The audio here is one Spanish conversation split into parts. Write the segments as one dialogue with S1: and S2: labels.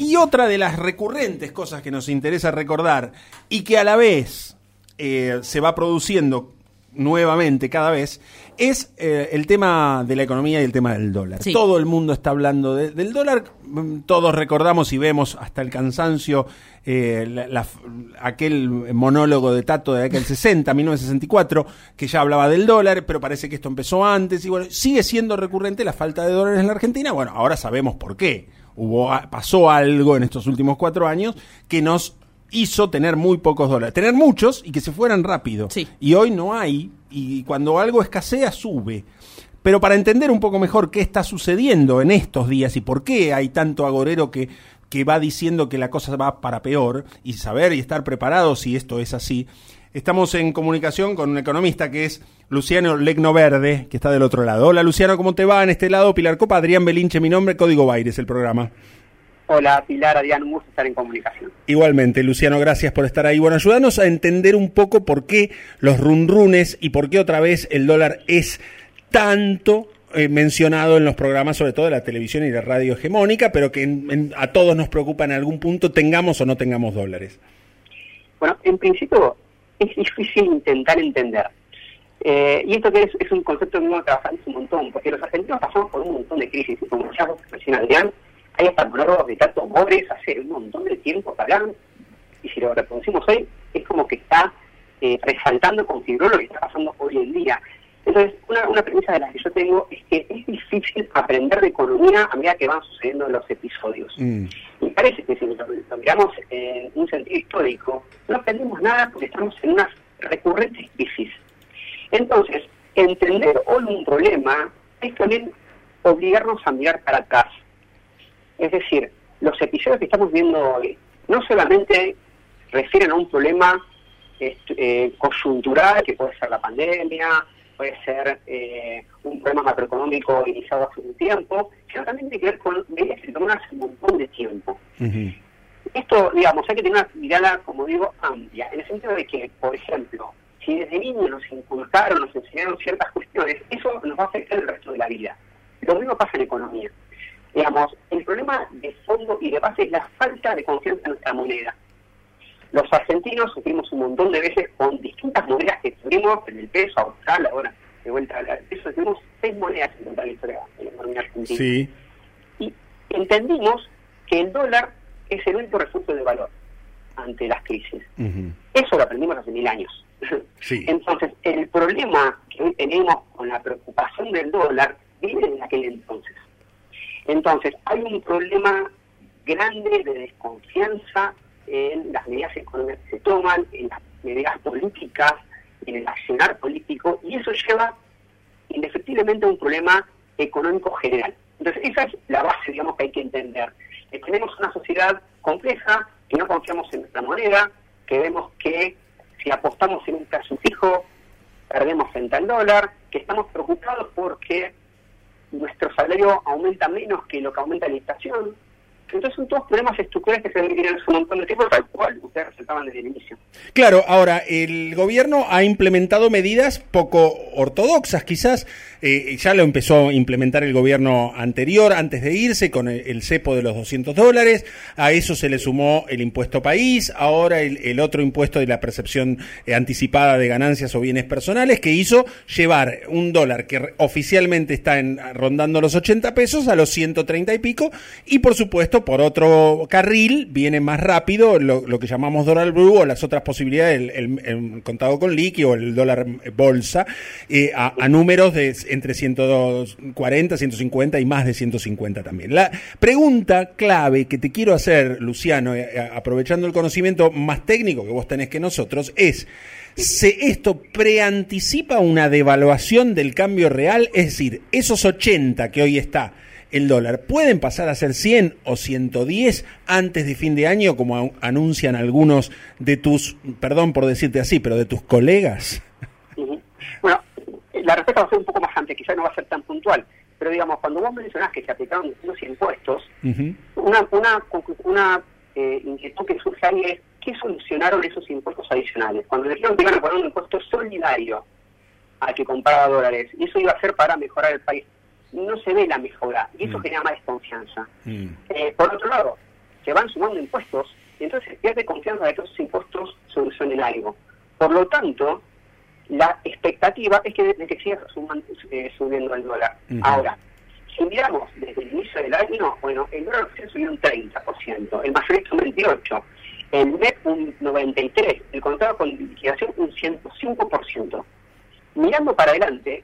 S1: Y otra de las recurrentes cosas que nos interesa recordar y que a la vez eh, se va produciendo nuevamente cada vez es eh, el tema de la economía y el tema del dólar.
S2: Sí.
S1: Todo el mundo está hablando de- del dólar, mm, todos recordamos y vemos hasta el cansancio eh, la- la- aquel monólogo de Tato de aquel 60, 1964, que ya hablaba del dólar, pero parece que esto empezó antes y bueno, sigue siendo recurrente la falta de dólares en la Argentina. Bueno, ahora sabemos por qué. Hubo, pasó algo en estos últimos cuatro años que nos hizo tener muy pocos dólares. Tener muchos y que se fueran rápido.
S2: Sí.
S1: Y hoy no hay, y cuando algo escasea, sube. Pero para entender un poco mejor qué está sucediendo en estos días y por qué hay tanto agorero que, que va diciendo que la cosa va para peor, y saber y estar preparados si esto es así, estamos en comunicación con un economista que es Luciano Legno Verde, que está del otro lado. Hola Luciano, ¿cómo te va? En este lado, Pilar Copa, Adrián Belinche, mi nombre, Código Baires, el programa.
S3: Hola, Pilar, Adrián, un gusto estar en comunicación.
S1: Igualmente, Luciano, gracias por estar ahí. Bueno, ayúdanos a entender un poco por qué los runrunes y por qué otra vez el dólar es tanto eh, mencionado en los programas, sobre todo de la televisión y la radio hegemónica, pero que en- en- a todos nos preocupa en algún punto, tengamos o no tengamos dólares.
S3: Bueno, en principio es difícil intentar entender. Eh, y esto que es, es un concepto que uno trabaja un montón, porque los argentinos pasamos por un montón de crisis, y como ya recién Adrián, hay hasta monólogos de tanto Mores hace un montón de tiempo que hablan, y si lo reproducimos hoy, es como que está eh, resaltando, configuró lo que está pasando hoy en día. Entonces, una, una premisa de las que yo tengo es que es difícil aprender de economía a medida que van sucediendo los episodios.
S1: Mm.
S3: Y parece que si lo, lo miramos en un sentido histórico, no aprendemos nada porque estamos en unas recurrentes crisis. Entonces, entender hoy un problema es también obligarnos a mirar para atrás. Es decir, los episodios que estamos viendo hoy no solamente refieren a un problema est- eh, coyuntural, que puede ser la pandemia, puede ser eh, un problema macroeconómico iniciado hace un tiempo, sino también tiene que ver con medidas que toman hace un montón de tiempo. Esto, digamos, hay que tener una mirada, como digo, amplia, en el sentido de que, por ejemplo, si desde niños nos inculcaron, nos enseñaron ciertas cuestiones, eso nos va a afectar el resto de la vida. Lo mismo pasa en economía. Digamos, el problema de fondo y de base es la falta de confianza en nuestra moneda. Los argentinos sufrimos un montón de veces con distintas monedas que tuvimos, en el peso, austral, ahora de vuelta al peso, tenemos seis monedas en total la historia de la economía argentina
S1: Sí.
S3: y entendimos que el dólar es el único refugio de valor ante las crisis. Eso lo aprendimos hace mil años.
S1: Sí.
S3: Entonces, el problema que hoy tenemos con la preocupación del dólar viene de aquel entonces. Entonces, hay un problema grande de desconfianza en las medidas económicas que se toman, en las medidas políticas, en el accionar político, y eso lleva indefectiblemente a un problema económico general. Entonces, esa es la base, digamos, que hay que entender. Que tenemos una sociedad compleja, que no confiamos en nuestra moneda, que vemos que si apostamos en un plazo fijo, perdemos frente al dólar, que estamos preocupados porque nuestro salario aumenta menos que lo que aumenta la inflación. Entonces son todos problemas estructurales que se ven hace un montón de tiempo, tal cual ustedes resaltaban desde el inicio.
S1: Claro, ahora, el gobierno ha implementado medidas poco ortodoxas, quizás. eh, ya lo empezó a implementar el gobierno anterior, antes de irse, con el, cepo de los 200 dólares. A eso se le sumó el impuesto país, ahora el, otro impuesto de la percepción eh, anticipada de ganancias o bienes personales, que hizo llevar un dólar que oficialmente está en, rondando los 80 pesos a los 130 y pico. Y por supuesto, por otro carril, viene más rápido lo, que llamamos dólar blue o las otras posibilidades, el, contado con liqui o el dólar bolsa, eh, a, números de entre 140, 150 y más de 150 también. La pregunta clave que te quiero hacer, Luciano, eh, aprovechando el conocimiento más técnico que vos tenés que nosotros, es... ¿Se esto preanticipa una devaluación del cambio real? Es decir, esos 80 que hoy está el dólar, ¿pueden pasar a ser 100 o 110 antes de fin de año, como anuncian algunos de tus, perdón por decirte así, pero de tus colegas?
S3: Bueno, la respuesta va a ser un poco más amplia, quizás no va a ser tan puntual, pero digamos, cuando vos mencionás que se aplicaron distintos impuestos,
S1: Ujú.
S3: una, una, una eh, inquietud que surge ahí es, ¿qué solucionaron esos impuestos adicionales? Cuando dijeron que iban a poner un impuesto solidario al que compraba dólares, y eso iba a ser para mejorar el país, no se ve la mejora, y eso
S1: Mm.
S3: genera más desconfianza.
S1: Mm.
S3: Eh, por otro lado, se van sumando impuestos y entonces pierde confianza de que esos impuestos solucionen algo. Por lo tanto, la expectativa es que, de que siga eh, subiendo el dólar. Ahora, si miramos desde el inicio del año, bueno, el dólar subió un 30%, el mayorista un 28%, el MEP un 93%, el contrato con liquidación un 105%. Mirando para adelante,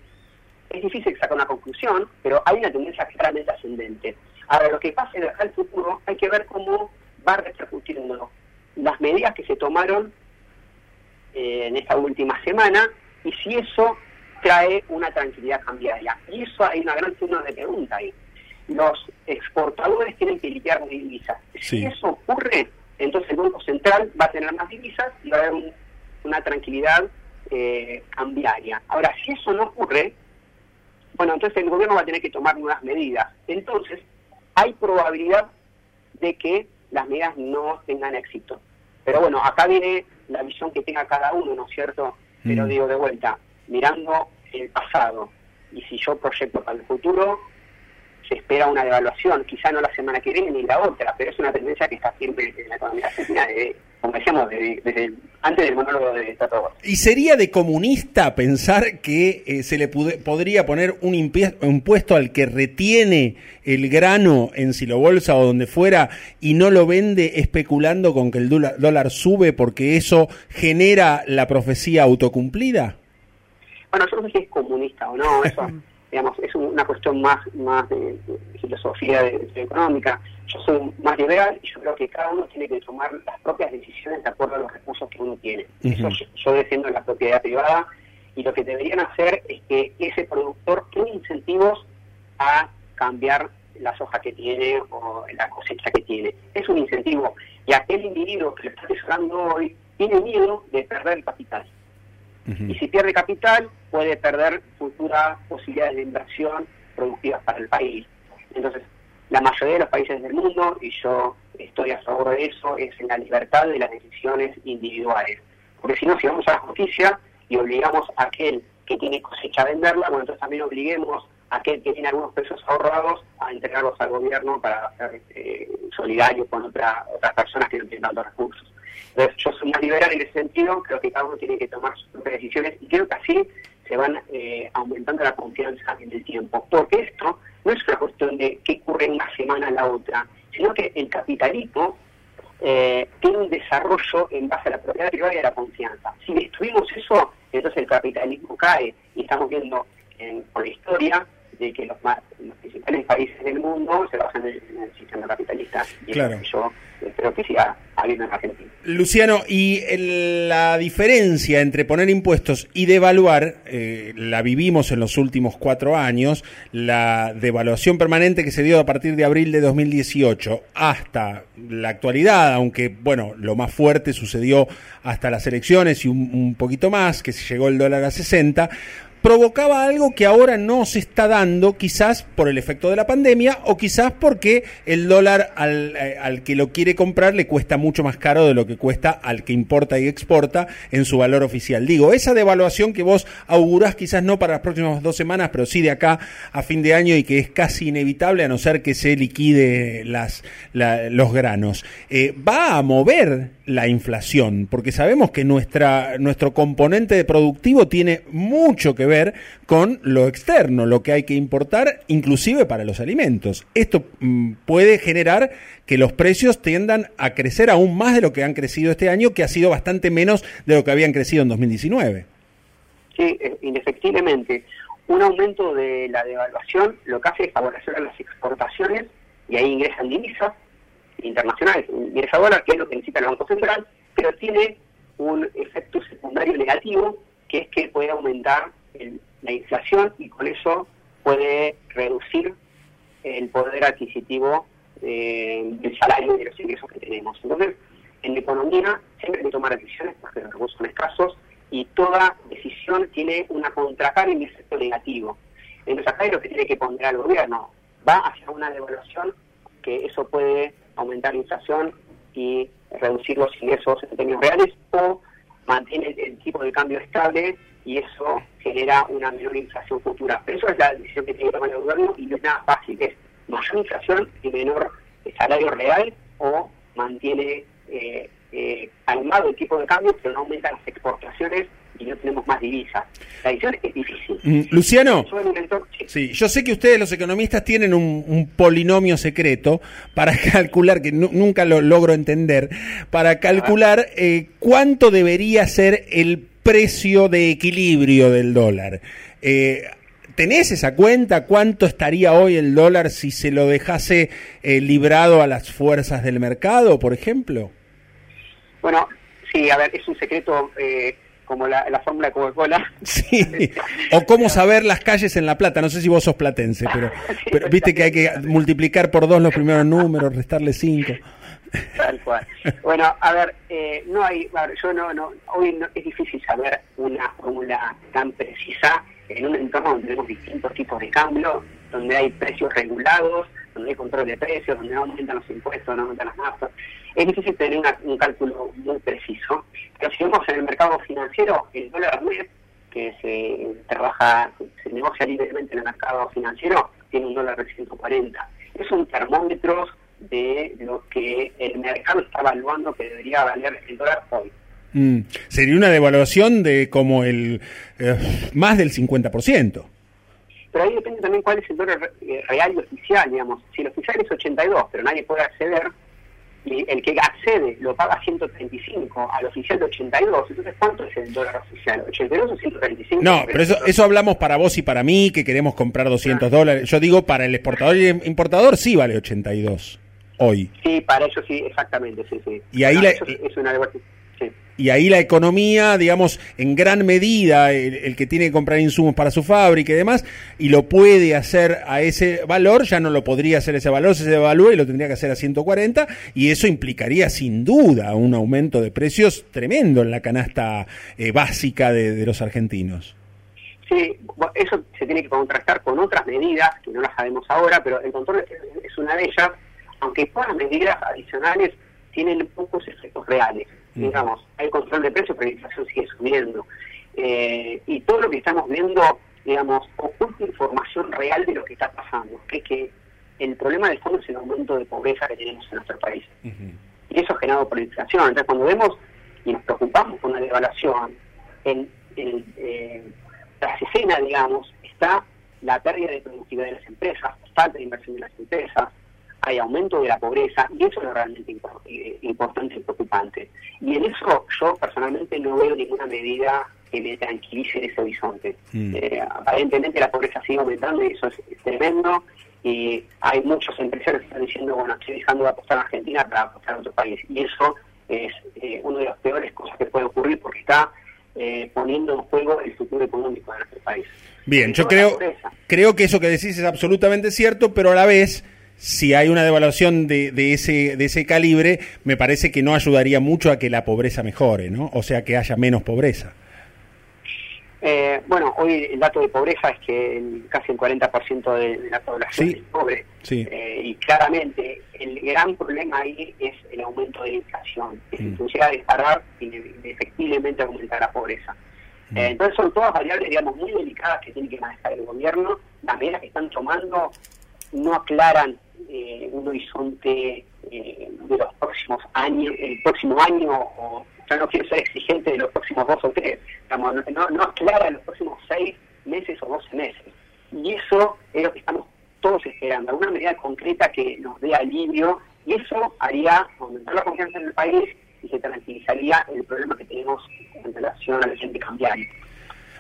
S3: es difícil sacar una conclusión, pero hay una tendencia claramente ascendente. Ahora, lo que pase de acá al futuro, hay que ver cómo va repercutiendo las medidas que se tomaron eh, en esta última semana y si eso trae una tranquilidad cambiaria. Y eso hay una gran signo de pregunta ahí. Los exportadores tienen que liquidar divisas. Si eso ocurre, entonces el Banco Central va a tener más divisas y va a haber una tranquilidad eh, cambiaria. Ahora, si eso no ocurre, bueno, entonces el gobierno va a tener que tomar nuevas medidas. Entonces, hay probabilidad de que las medidas no tengan éxito. Pero bueno, acá viene la visión que tenga cada uno, ¿no es cierto? Pero mm. digo de vuelta, mirando el pasado, y si yo proyecto para el futuro, se espera una devaluación, quizá no la semana que viene ni la otra, pero es una tendencia que está siempre en la economía argentina, como decíamos, desde, antes del monólogo de Tato.
S1: ¿Y sería de comunista pensar que eh, se le podría poner un impuesto al que retiene el grano en Silobolsa o donde fuera y no lo vende especulando con que el dólar sube porque eso genera la profecía autocumplida?
S3: Bueno, yo no sé si es comunista o no, eso digamos, es una cuestión más, más de, filosofía de, económica. Yo soy más liberal y yo creo que cada uno tiene que tomar las propias decisiones de acuerdo a los recursos que uno tiene. Eso yo, defiendo la propiedad privada y lo que deberían hacer es que ese productor tenga incentivos a cambiar la soja que tiene o la cosecha que tiene. Es un incentivo. Y aquel individuo que lo está asesorando hoy tiene miedo de perder el capital. Y si pierde capital, puede perder futuras posibilidades de inversión productivas para el país. Entonces, la mayoría de los países del mundo, y yo estoy a favor de eso, es en la libertad de las decisiones individuales. Porque si no, si vamos a la justicia y obligamos a aquel que tiene cosecha a venderla, bueno, entonces también obliguemos a aquel que tiene algunos pesos ahorrados a entregarlos al gobierno para ser eh, solidario con otras personas que no tienen tantos recursos. Yo soy más liberal en ese sentido, creo que cada uno tiene que tomar sus propias decisiones y creo que así se van eh, aumentando la confianza en el tiempo. Porque esto no es una cuestión de qué ocurre una semana a la otra, sino que el capitalismo eh, tiene un desarrollo en base a la propiedad privada y a la confianza. Si destruimos eso, entonces el capitalismo cae y estamos viendo en, la historia de que los, más, los principales países del mundo se basan en el, sistema capitalista. Y claro. yo espero que siga habiendo en Argentina.
S1: Luciano, y la diferencia entre poner impuestos y devaluar, eh, la vivimos en los últimos cuatro años, la devaluación permanente que se dio a partir de abril de 2018 hasta la actualidad, aunque bueno, lo más fuerte sucedió hasta las elecciones y un, un poquito más, que se llegó el dólar a 60, provocaba algo que ahora no se está dando, quizás por el efecto de la pandemia o quizás porque el dólar al, eh, al, que lo quiere comprar le cuesta mucho más caro de lo que cuesta al que importa y exporta en su valor oficial. Digo, esa devaluación que vos augurás quizás no para las próximas dos semanas, pero sí de acá a fin de año y que es casi inevitable a no ser que se liquide las, los granos, eh, va a mover la inflación, porque sabemos que nuestra, nuestro componente productivo tiene mucho que ver con lo externo, lo que hay que importar, inclusive para los alimentos. Esto mm, puede generar que los precios tiendan a crecer aún más de lo que han crecido este año, que ha sido bastante menos de lo que habían crecido en 2019.
S3: Sí, eh, indefectiblemente. Un aumento de la devaluación lo que hace es favorecer a las exportaciones y ahí ingresan divisas internacionales, ingresa dólar, que es lo que necesita el Banco Central, pero tiene un efecto secundario negativo, que es que puede aumentar la inflación y con eso puede reducir el poder adquisitivo eh, del salario y de los ingresos que tenemos. Entonces, en la economía siempre hay que tomar decisiones porque los recursos son escasos y toda decisión tiene una contracara y un efecto negativo. Entonces acá es lo que tiene que poner el gobierno. Va hacia una devaluación que eso puede aumentar la inflación y reducir los ingresos en términos reales o mantiene el tipo de cambio estable y eso genera una menor inflación futura. Pero eso es la decisión que tiene que tomar el gobierno y no es nada fácil, es mayor inflación y menor salario real o mantiene eh, eh, calmado el tipo de cambio, pero no aumenta las exportaciones y no tenemos más divisas. La decisión es difícil.
S1: Mm, Luciano, sí, yo sé que ustedes los economistas tienen un, polinomio secreto para calcular, que nunca lo logro entender, para calcular eh, cuánto debería ser el precio de equilibrio del dólar. Eh, ¿Tenés esa cuenta? ¿Cuánto estaría hoy el dólar si se lo dejase eh, librado a las fuerzas del mercado, por ejemplo?
S3: Bueno, sí, a ver, es un secreto eh, como la, fórmula de Coca-Cola.
S1: Sí, o cómo saber las calles en La Plata. No sé si vos sos platense, pero, pero viste que hay que multiplicar por dos los primeros números, restarle cinco.
S3: Tal cual. Bueno, a ver, eh, no hay, yo no, no, hoy es difícil saber una fórmula tan precisa en un entorno donde tenemos distintos tipos de cambio, donde hay precios regulados, donde hay control de precios, donde no aumentan los impuestos, no aumentan las naftas. Es difícil tener un cálculo muy preciso. Pero si vemos en el mercado financiero, el dólar web, que se trabaja, se negocia libremente en el mercado financiero, tiene un dólar de 140. Es un termómetro de lo que el mercado está evaluando que debería valer el dólar hoy.
S1: Mm. Sería una devaluación de como el eh, más del 50%.
S3: Pero ahí depende también cuál es el dólar eh, real y oficial, digamos. Si el oficial es 82, pero nadie puede acceder, y el que accede lo paga 135, al oficial de 82, entonces ¿cuánto es el dólar oficial? ¿82 o 135?
S1: No, pero eso, eso hablamos para vos y para mí, que queremos comprar 200 dólares. Yo digo, para el exportador y el importador sí vale 82 hoy.
S3: Sí, para ellos sí, exactamente, sí, sí.
S1: Y ahí la, es una y ahí la economía, digamos, en gran medida, el, que tiene que comprar insumos para su fábrica y demás, y lo puede hacer a ese valor, ya no lo podría hacer ese valor, se devalúa y lo tendría que hacer a 140, y eso implicaría sin duda un aumento de precios tremendo en la canasta eh, básica de, los argentinos.
S3: Sí, eso se tiene que contrastar con otras medidas, que no las sabemos ahora, pero el control es una de ellas, aunque todas las medidas adicionales tienen pocos efectos reales digamos, hay control de precios, pero la inflación sigue subiendo. Eh, y todo lo que estamos viendo, digamos, oculta información real de lo que está pasando, que es que el problema de fondo es el aumento de pobreza que tenemos en nuestro país. Y eso es generado por la inflación. Entonces, cuando vemos y nos preocupamos con la devaluación, en, en eh, tras escena, digamos, está la pérdida de productividad de las empresas, falta de inversión de las empresas, hay aumento de la pobreza y eso es realmente eh, importante y preocupante. Y en eso yo personalmente no veo ninguna medida que me tranquilice ese horizonte. Mm. Eh, aparentemente la pobreza sigue aumentando y eso es, tremendo y hay muchos empresarios que están diciendo, bueno, estoy dejando de apostar a Argentina para apostar a otro país. Y eso es eh, una de las peores cosas que puede ocurrir porque está poniendo en juego el futuro económico de nuestro país.
S1: Bien, yo creo, creo que eso que decís es absolutamente cierto, pero a la vez si hay una devaluación de, de, ese, de ese calibre, me parece que no ayudaría mucho a que la pobreza mejore, ¿no? O sea, que haya menos pobreza.
S3: Eh, bueno, hoy el dato de pobreza es que casi el 40% de, la población es pobre. Eh, y claramente el gran problema ahí es el aumento de la inflación, que mm. se llega a disparar y efectivamente aumentar la pobreza. Mm. Eh, entonces son todas variables, digamos, muy delicadas que tiene que manejar el gobierno. Las medidas que están tomando no aclaran eh, un horizonte eh, de los próximos años, el próximo año, o ya no quiero ser exigente de los próximos dos o tres, no, no aclara los próximos seis meses o doce meses. Y eso es lo que estamos todos esperando, alguna medida concreta que nos dé alivio, y eso haría aumentar la confianza en el país y se tranquilizaría el problema que tenemos en relación al agente cambiario.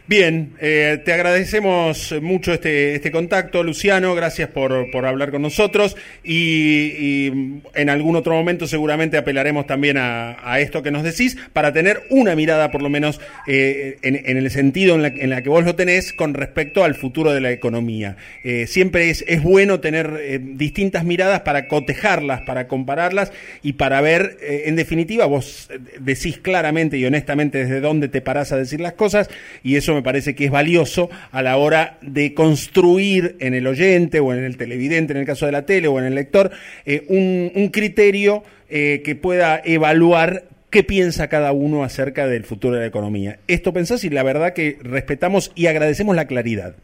S1: Bien, eh, te agradecemos mucho este, este contacto, Luciano, gracias por, por hablar con nosotros y, en algún otro momento seguramente apelaremos también a, esto que nos decís para tener una mirada por lo menos eh, en, el sentido en la, en que vos lo tenés con respecto al futuro de la economía. Eh, siempre es, es bueno tener distintas miradas para cotejarlas, para compararlas y para ver, en definitiva, vos decís claramente y honestamente desde dónde te parás a decir las cosas y eso me parece que es valioso a la hora de construir en el oyente o en el televidente, en el caso de la tele o en el lector, eh, un, criterio eh, que pueda evaluar qué piensa cada uno acerca del futuro de la economía. Esto pensás y la verdad que respetamos y agradecemos la claridad.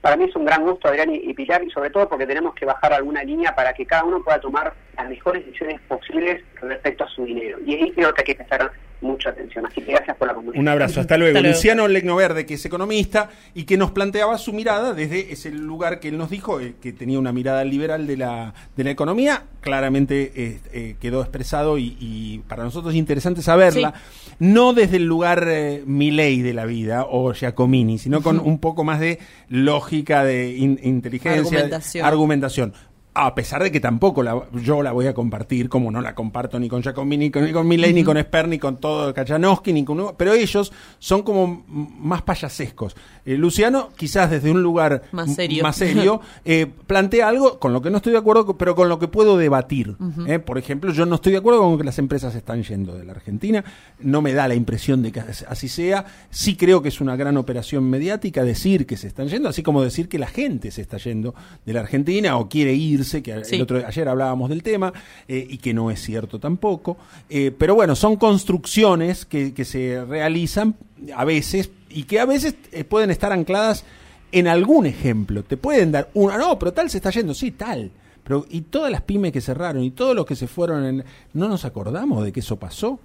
S3: Para mí es un gran gusto, Adrián y, Pilar, y sobre todo porque tenemos que bajar alguna línea para que cada uno pueda tomar las mejores decisiones posibles respecto a su dinero. Y ahí creo que hay que prestar mucha atención. Así que gracias por la comunicación.
S1: Un abrazo, hasta luego. Luciano Legnoverde, que es economista y que nos planteaba su mirada desde ese lugar que él nos dijo, eh, que tenía una mirada liberal de la, de la economía, claramente eh, eh, quedó expresado y, para nosotros es interesante saberla, no desde el lugar Milei de la vida o Giacomini, sino con un poco más de lógica, de inteligencia, argumentación a pesar de que tampoco la, yo la voy a compartir, como no la comparto ni con Giacomini, ni con, ni con ni con Esper, ni con todo Kachanowski, ni con pero ellos son como más payasescos. Eh, Luciano, quizás desde un lugar
S2: más serio,
S1: más serio eh, plantea algo con lo que no estoy de acuerdo, pero con lo que puedo debatir. Eh. Por ejemplo, yo no estoy de acuerdo con que las empresas están yendo de la Argentina, no me da la impresión de que así sea. Sí creo que es una gran operación mediática decir que se están yendo, así como decir que la gente se está yendo de la Argentina o quiere ir que el otro, ayer hablábamos del tema, eh, y que no es cierto tampoco. Pero bueno, son construcciones que, que, se realizan a veces y que a veces eh, pueden estar ancladas en algún ejemplo. Te pueden dar una, no, pero tal se está yendo, sí, tal. Pero, y todas las pymes que cerraron y todos los que se fueron, en, ¿no nos acordamos de que eso pasó?